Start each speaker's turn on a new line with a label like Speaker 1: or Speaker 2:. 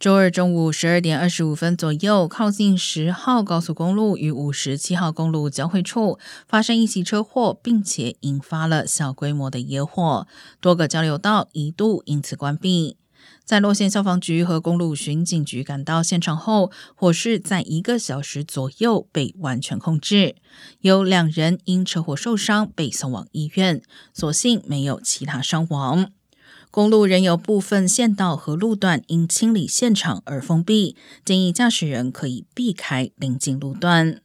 Speaker 1: 周二中午十二点二十五分左右，靠近十号高速公路与五十七号公路交汇处发生一起车祸，并且引发了小规模的野火，多个交流道一度因此关闭。在洛县消防局和公路巡警局赶到现场后，火势在一个小时左右被完全控制，有两人因车祸受伤被送往医院，所幸没有其他伤亡。公路仍有部分县道和路段因清理现场而封闭，建议驾驶人可以避开临近路段。